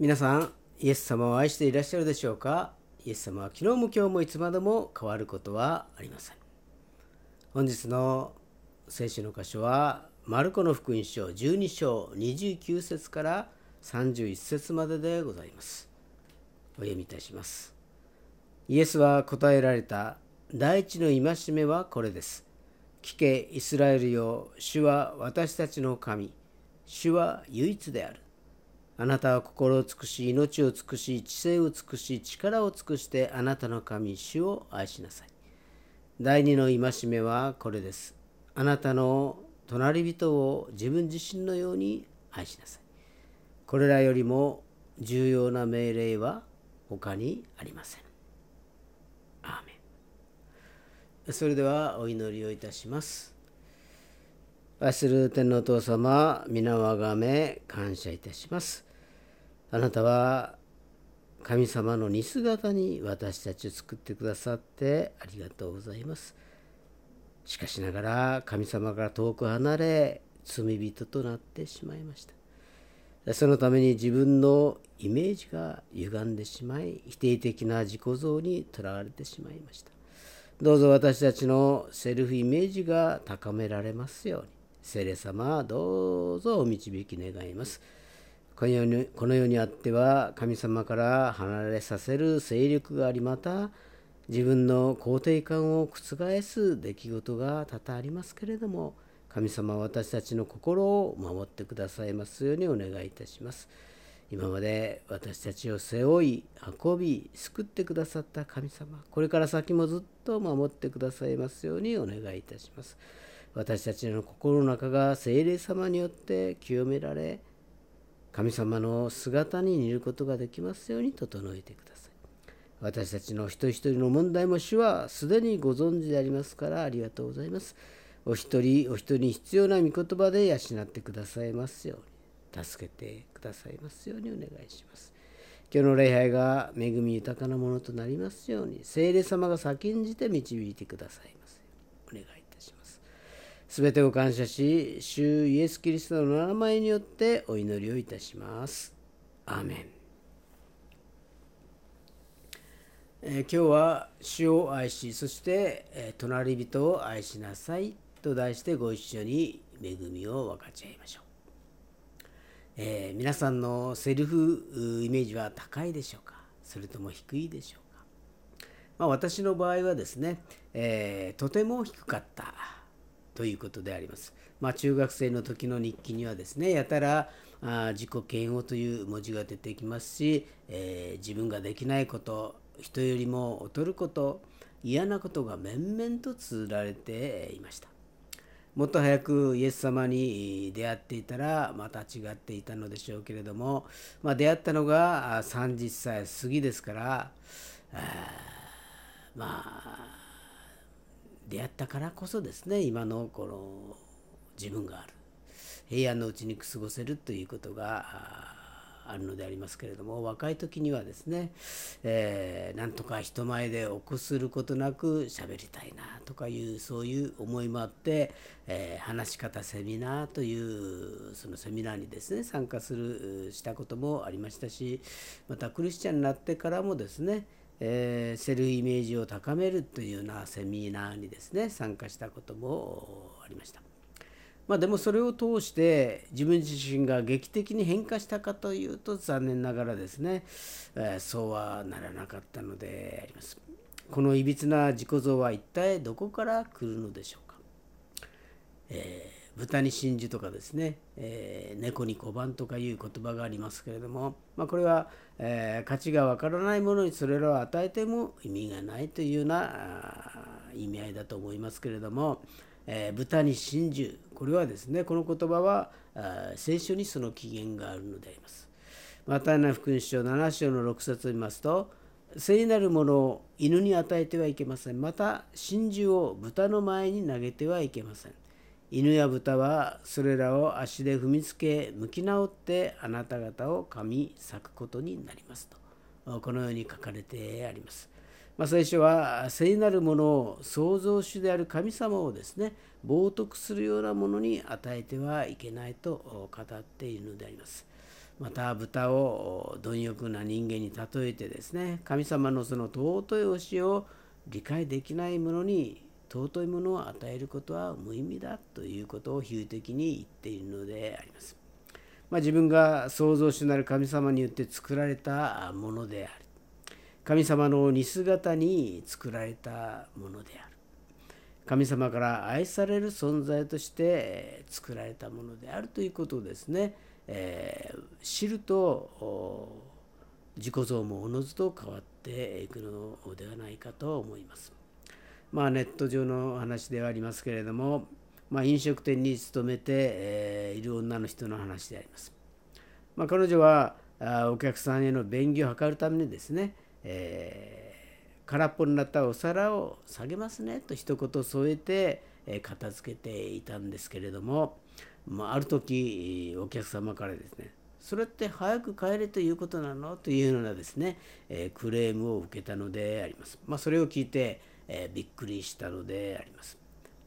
皆さんイエス様を愛していらっしゃるでしょうか？イエス様は昨日も今日もいつまでも変わることはありません。本日の聖書の箇所はマルコの福音書12章29節から31節まででございます。お読みいたします。イエスは答えられた第一の戒めはこれです。聞けイスラエルよ主は私たちの神主は唯一である。あなたは心を尽くし、命を尽くし、知性を尽くし、力を尽くしてあなたの神、主を愛しなさい。第二の戒めはこれです。あなたの隣人を自分自身のように愛しなさい。これらよりも重要な命令は他にありません。アーメン。それではお祈りをいたします。愛する天皇父様、皆をあがめ感謝いたします。あなたは神様の似姿に私たちを作ってくださってありがとうございます。しかしながら神様から遠く離れ罪人となってしまいました。そのために自分のイメージが歪んでしまい否定的な自己像にとらわれてしまいました。どうぞ私たちのセルフイメージが高められますように聖霊様どうぞお導き願います。この世にこの世にあっては神様から離れさせる勢力がありまた自分の肯定感を覆す出来事が多々ありますけれども神様は私たちの心を守ってくださいますようにお願いいたします。今まで私たちを背負い運び救ってくださった神様これから先もずっと守ってくださいますようにお願いいたします。私たちの心の中が精霊様によって清められ神様の姿に似ることができますように整えてください。私たちの一人一人の問題も主はすでにご存知でありますからありがとうございます。お一人お一人に必要な御言葉で養ってくださいますように、助けてくださいますようにお願いします。今日の礼拝が恵み豊かなものとなりますように、聖霊様が先んじて導いてくださいます。お願いすすべてを感謝し、主イエス・キリストの名前によってお祈りをいたします。アーメン。えー、今日は主を愛し、そして、えー、隣人を愛しなさいと題してご一緒に恵みを分かち合いましょう。えー、皆さんのセルフイメージは高いでしょうか？それとも低いでしょうか、まあ、私の場合はですね、えとても低かったということであります。まあ、中学生の時の日記にはですねやたらあ自己嫌悪という文字が出てきますし、えー、自分ができないこと人よりも劣ること嫌なことが面々と綴られていましたもっと早くイエス様に出会っていたらまた違っていたのでしょうけれども、まあ、出会ったのが30歳過ぎですからまあ出会ったからこそですね今のこの自分がある。平安のうちに過ごせるということがあるのでありますけれども若い時にはですね、えー、なんとか人前で臆することなく喋りたいなとかいうそういう思いもあって、えー、話し方セミナーというそのセミナーにですね参加するしたこともありましたしまたクリスチャンになってからもですねえー、セルイメージを高めるというようなセミナーにですね参加したこともありました。まあ、でもそれを通して自分自身が劇的に変化したかというと残念ながらですね、えー、そうはならなかったのであります。このいびつな自己像は一体どこから来るのでしょうか。えー豚に真珠とかですね、えー、猫に小判とかいう言葉がありますけれども、まあ、これは、えー、価値がわからないものにそれらを与えても意味がないというような意味合いだと思いますけれども、えー、豚に真珠これはですねこの言葉は聖書にその起源があるのであります。マタイナ福音書7章の6節を見ますと聖なるものを犬に与えてはいけません。また真珠を豚の前に投げてはいけません。犬や豚はそれらを足で踏みつけ向き直ってあなた方を噛み裂くことになりますとこのように書かれてあります。まあ、聖書は聖なるものを創造主である神様をですね冒涜するようなものに与えてはいけないと語っているのであります。また豚を貪欲な人間に例えてですね神様のその尊い教えを理解できない者に尊いものを与えることは無意味だということを比喩的に言っているのであります。まあ、自分が創造主なる神様によって作られたものである。神様の似姿に作られたものである。神様から愛される存在として作られたものであるということをですね、えー、知ると自己像もおのずと変わっていくのではないかと思います。まあネット上の話ではありますけれども、まあ、飲食店に勤めて、え、いる女の人の話であります。まあ、彼女はあお客さんへの便宜を図るためにですね、えー、空っぽになったお皿を下げますねと一言添えて、え、片付けていたんですけれども、まあ、ある時お客様からですねそれって早く帰れということなの？というようなですね、え、クレームを受けたのであります。まあ、それを聞いて、えー、びっくりしたのであります。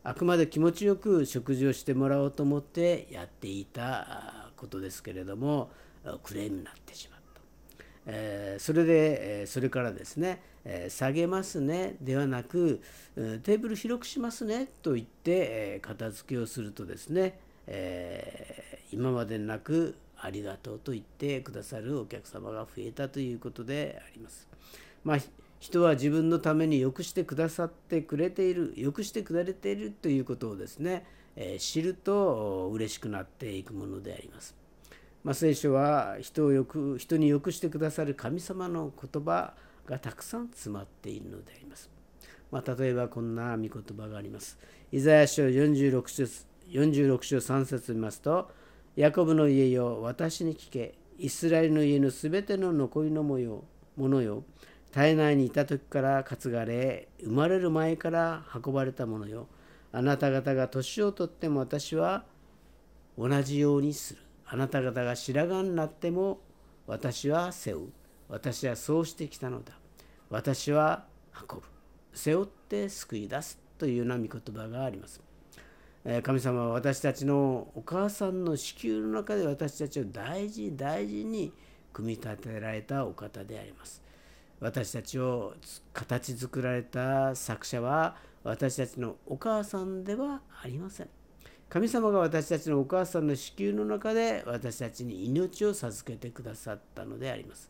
あくまで気持ちよく食事をしてもらおうと思ってやっていたことですけれどもクレームになってしまった。えー、それで、え、それからですね、えー、下げますねではなくテーブル広くしますねと言って、え片付けをするとですね、え今までなくありがとうと言ってくださるお客様が増えたということであります。まあ人は自分のために良くしてくださってくれている良くしてくれているということをですね、え、知ると嬉しくなっていくものであります。まあ、聖書は人をよく人に良くしてくださる神様の言葉がたくさん詰まっているのであります。まあ、例えばこんな御言葉があります。イザヤ書46章 ,46 章3節見ますと、ヤコブの家よ、私に聞け、イスラエルの家のすべての残りの模様ものよ、体内にいた時から担がれ生まれる前から運ばれたものよ。あなた方が年をとっても私は同じようにする。あなた方が白髪になっても私は背負う。私はそうしてきたのだ。私は運ぶ。背負って救い出すというような御言葉があります。神様は私たちのお母さんの子宮の中で私たちを大事大事に組み立てられたお方であります。私たちを形作られた作者は私たちのお母さんではありません。神様が私たちのお母さんの子宮の中で私たちに命を授けてくださったのであります。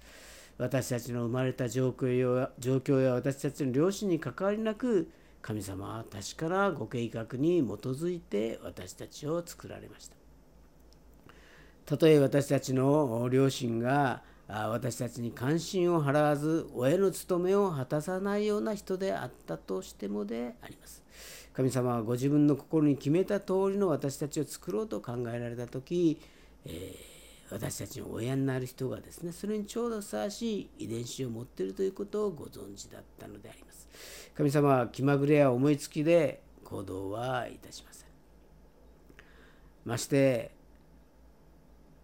私たちの生まれた状況や状況や私たちの両親に関わりなく神様は確かなご計画に基づいて私たちを作られました。たとえ私たちの両親が私たちに関心を払わず親の務めを果たさないような人であったとしてもであります。神様はご自分の心に決めた通りの私たちを作ろうと考えられた時、えー、私たちの親になる人がですねそれにちょうどふさわしい遺伝子を持っているということをご存知だったのであります。神様は気まぐれや思いつきで行動はいたしません。まして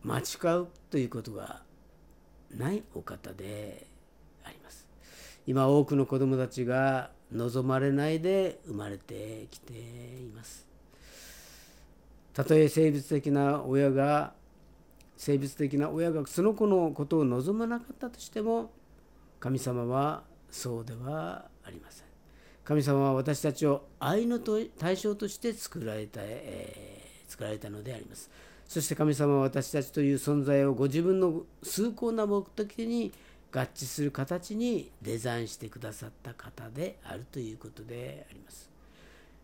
間違うということがないお方であります。今多くの子どもたちが望まれないで生まれてきています。たとえ生物的な親が生物的な親がその子のことを望まなかったとしても神様はそうではありません。神様は私たちを愛の対象として作られた、えー、作られたのであります。そして神様は私たちという存在をご自分の崇高な目的に合致する形にデザインしてくださった方であるということであります。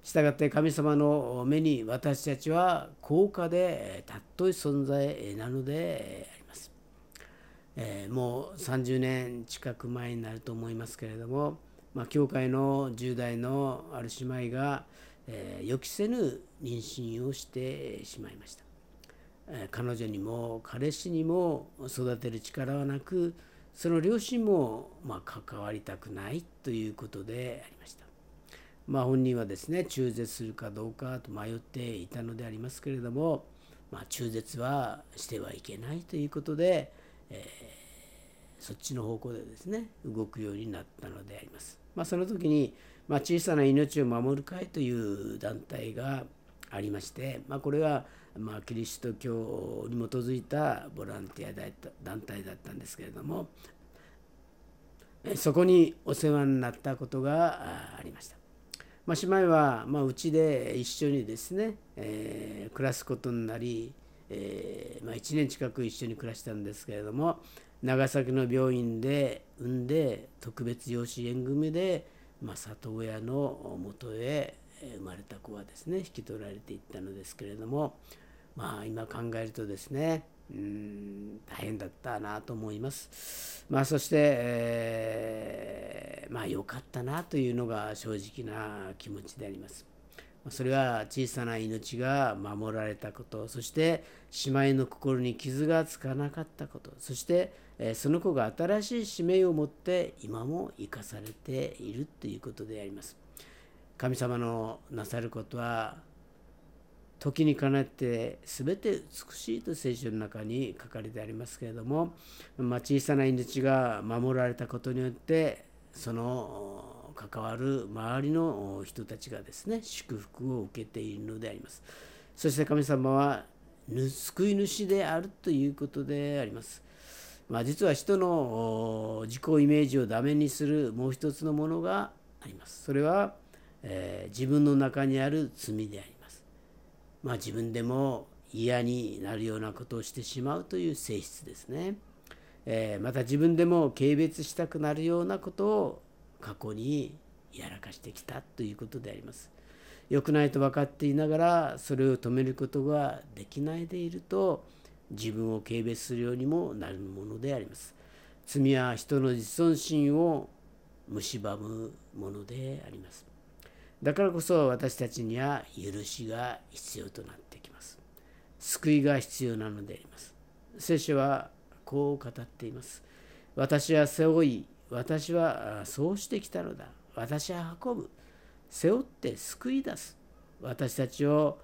したがって神様の目に私たちは高価で尊い存在なのであります。えー、もう30年近く前になると思いますけれども、まあ、教会の10代のある姉妹が、えー、予期せぬ妊娠をしてしまいました。彼女にも彼氏にも育てる力はなくその両親もま関わりたくないということでありました。まあ、本人はですね中絶するかどうかと迷っていたのでありますけれども、まあ、中絶はしてはいけないということで、えー、そっちの方向でですね動くようになったのであります。まあ、その時に、ま、小さな命を守る会という団体がありまして、ま、これはまあキリスト教に基づいたボランティア団体だったんですけれどもそこにお世話になったことがありました。まあ、姉妹はうち、で一緒にですね、えー、暮らすことになり、えーまあ、1年近く一緒に暮らしたんですけれども長崎の病院で産んで特別養子縁組で、まあ、里親のもとへ生まれた子はですね引き取られていったのですけれどもまあ今考えるとですねうん大変だったなと思います。まあ、そして、えー、まあ良かったなというのが正直な気持ちであります。それは小さな命が守られたことそして姉妹の心に傷がつかなかったことそしてその子が新しい使命を持って今も生かされているということであります神様のなさることは時にかなって全て美しいと聖書の中に書かれてありますけれども、まあ、小さな命が守られたことによってその関わる周りの人たちがですね祝福を受けているのであります。そして神様は救い主であるということであります、まあ、実は人の自己イメージをダメにするもう一つのものがあります。それは、えー、自分の中にある罪であります。まあ自分でも嫌になるようなことをしてしまうという性質ですね、えー、また自分でも軽蔑したくなるようなことを過去にやらかしてきたということであります。良くないと分かっていながらそれを止めることができないでいると自分を軽蔑するようにもなるものであります。罪は人の自尊心を蝕むものであります。だからこそ私たちには許しが必要となってきます。救いが必要なのであります。聖書はこう語っています。私は背負い私はそうしてきたのだ。私は運ぶ。背負って救い出す。私たちを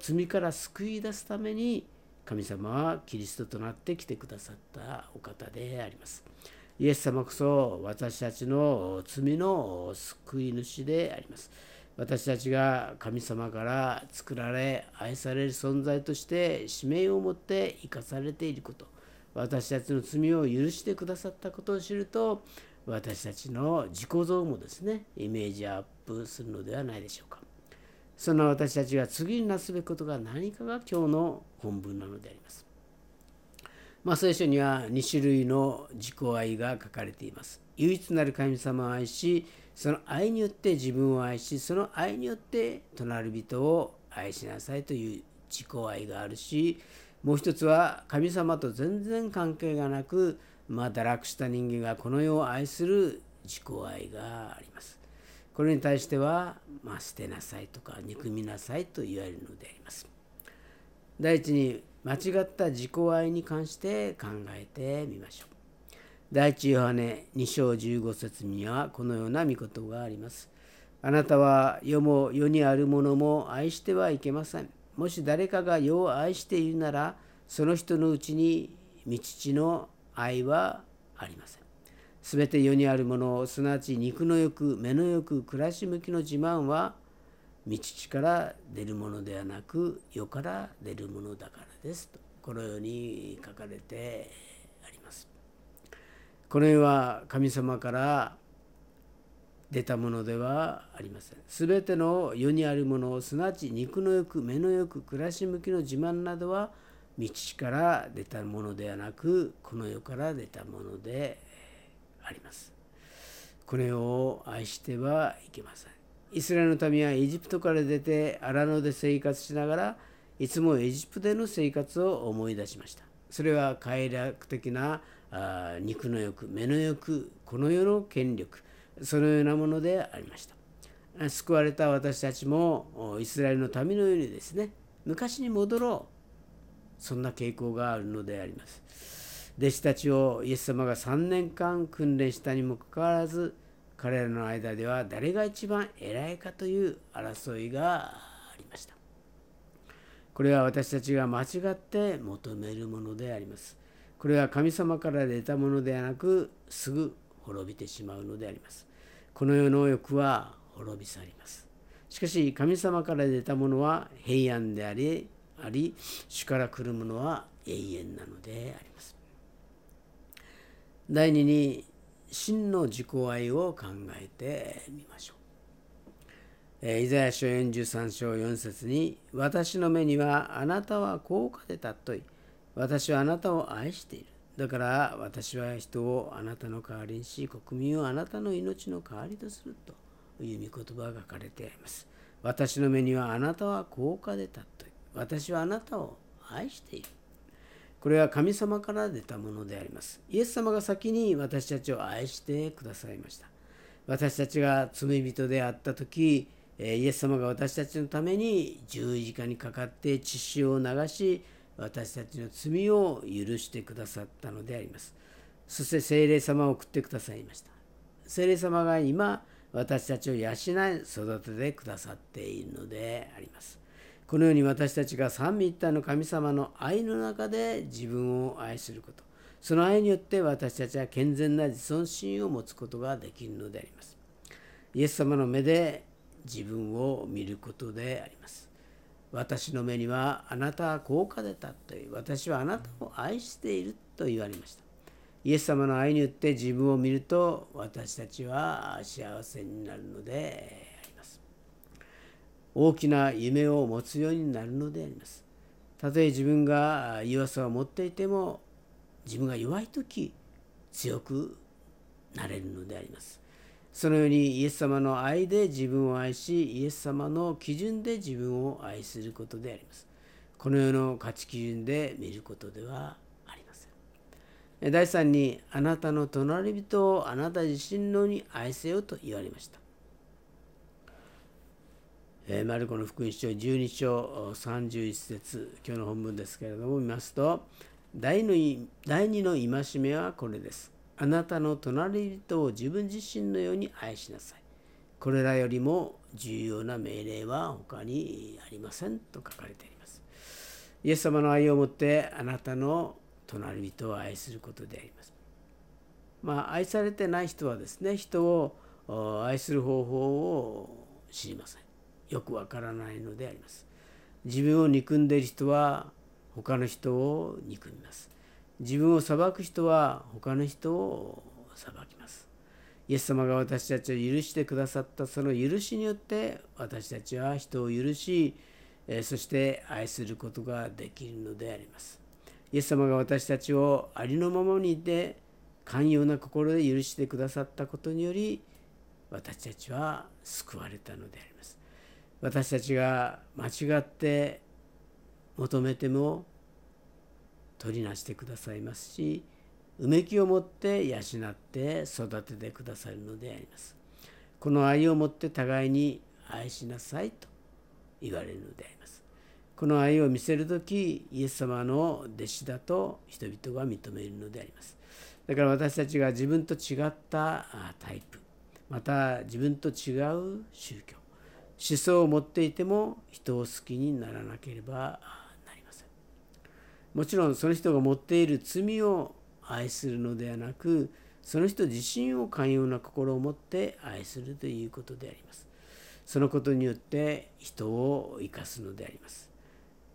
罪から救い出すために神様はキリストとなって来てくださったお方であります。イエス様こそ私たちの罪の救い主であります。私たちが神様から作られ愛される存在として使命を持って生かされていること。私たちの罪を許してくださったことを知ると私たちの自己像もですねイメージアップするのではないでしょうか。そんな私たちが次になすべきことが何かが今日の本文なのであります。まあ聖書には2種類の自己愛が書かれています。唯一なる神様を愛しその愛によって自分を愛しその愛によって隣人を愛しなさいという自己愛があるしもう一つは神様と全然関係がなく、まあ、堕落した人間がこの世を愛する自己愛があります。これに対しては、まあ、捨てなさいとか憎みなさいと言われるのであります。第一に間違った自己愛に関して考えてみましょう。第一ヨハネ2章15節にはこのような見事があります。あなたは世も世にあるものも愛してはいけません。もし誰かが世を愛しているならその人のうちに道地の愛はありません。すべて世にあるものすなわち肉の欲目の欲暮らし向きの自慢は道から出るものではなく世から出るものだからですとこのように書かれて。この世は神様から出たものではありません。すべての世にあるもの、すなわち肉の欲、目の欲、暮らし向きの自慢などは、道から出たものではなく、この世から出たものであります。この世を愛してはいけません。イスラエルの民はエジプトから出て荒野で生活しながら、いつもエジプトでの生活を思い出しました。それは快楽的なあ肉の欲、目の欲、この世の権力、そのようなものでありました。救われた私たちもイスラエルの民のようにですね、昔に戻ろう。そんな傾向があるのであります。弟子たちをイエス様が3年間訓練したにもかかわらず、彼らの間では誰が一番偉いかという争いが。これは私たちが間違って求めるものであります。これは神様から出たものではなく、すぐ滅びてしまうのであります。この世の欲は滅び去ります。しかし神様から出たものは平安でありあり主から来るものは永遠なのであります第二に真の自己愛を考えてみましょう。えイザヤ書43章4節に「私の目にはあなたは高価で尊い私はあなたを愛しているだから私は人をあなたの代わりにし国民をあなたの命の代わりとする」という御言葉が書かれてあります。私の目にはあなたは高価で尊い私はあなたを愛しているこれは神様から出たものであります。イエス様が先に私たちを愛してくださいました。私たちが罪人であった時、イエス様が私たちのために十字架にかかって血潮を流し、私たちの罪を許してくださったのであります。そして聖霊様を送ってくださいました。聖霊様が今、私たちを養い育ててくださっているのであります。このように私たちが三位一体の神様の愛の中で自分を愛すること、その愛によって私たちは健全な自尊心を持つことができるのであります。イエス様の目で自分を見ることであります。私の目にはあなたは高価でたという私はあなたを愛していると言われました。イエス様の愛によって自分を見ると私たちは幸せになるのであります大きな夢を持つようになるのであります。たとえ自分が弱さを持っていても自分が弱い時強くなれるのであります。そのようにイエス様の愛で自分を愛しイエス様の基準で自分を愛することであります。この世の価値基準で見ることではありません。第3にあなたの隣人をあなた自身のに愛せよと言われました。えマルコの福音書12章31節今日の本文ですけれども見ますと第の第2の戒めはこれです。あなたの隣人を自分自身のように愛しなさい。これらよりも重要な命令は他にありませんと書かれています。イエス様の愛をもってあなたの隣人を愛することであります。まあ、愛されてない人はですね、人を愛する方法を知りません。よくわからないのであります。自分を憎んでいる人は他の人を憎みます。自分を裁く人は他の人を裁きます。イエス様が私たちを許してくださったその許しによって私たちは人を許し、そして愛することができるのであります。イエス様が私たちをありのままにいて寛容な心で許してくださったことにより私たちは救われたのであります。私たちが間違って求めても取りなしてくださいますしうめきを持って養って育ててくださるのであります。この愛を持って互いに愛しなさいと言われるのであります。この愛を見せる時イエス様の弟子だと人々が認めるのであります。だから私たちが自分と違ったタイプまた自分と違う宗教思想を持っていても人を好きにならなければもちろんその人が持っている罪を愛するのではなくその人自身を寛容な心を持って愛するということであります。そのことによって人を生かすのであります。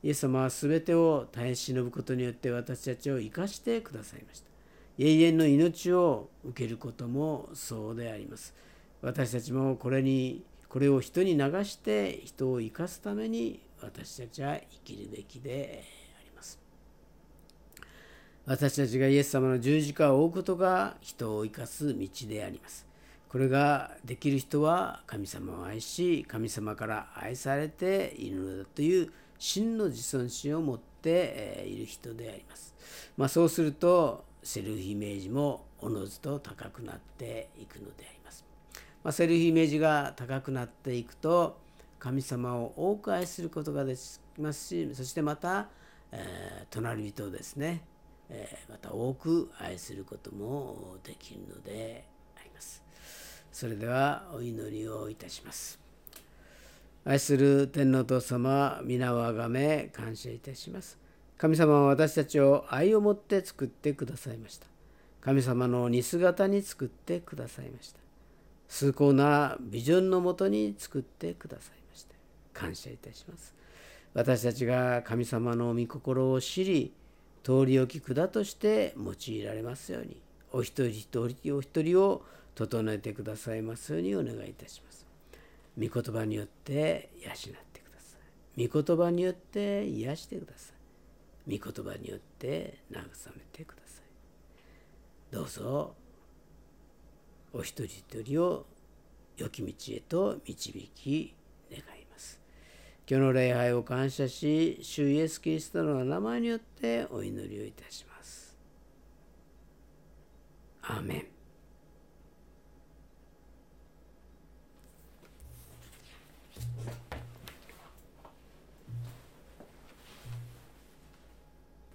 イエス様は全てを耐え忍ぶことによって私たちを生かしてくださいました。永遠の命を受けることもそうであります。私たちもこれにこれを人に流して人を生かすために私たちは生きるべきであります。私たちがイエス様の十字架を追うことが人を生かす道であります。これができる人は神様を愛し神様から愛されているのだという真の自尊心を持っている人であります。まあ、そうするとセルフイメージもおのずと高くなっていくのであります。まあ、セルフイメージが高くなっていくと神様を多く愛することができますしそしてまた、えー、隣人ですね、え、また多く愛することもできるのであります。それではお祈りをいたします。愛する天皇父様、皆をあがめ感謝いたします。神様は私たちを愛を持って作ってくださいました。神様の似姿に作ってくださいました。崇高なビジョンのもとに作ってくださいました感謝いたします私たちが神様の御心を知り通り置き管として用いられますように。お一人一人お一人を整えてくださいますようにお願いいたします。御言葉によって養ってください。御言葉によって癒してください。御言葉によって慰めてください。どうぞお一人一人を良き道へと導き今日の礼拝を感謝し主イエス・キリストの名前によってお祈りをいたします。アーメン。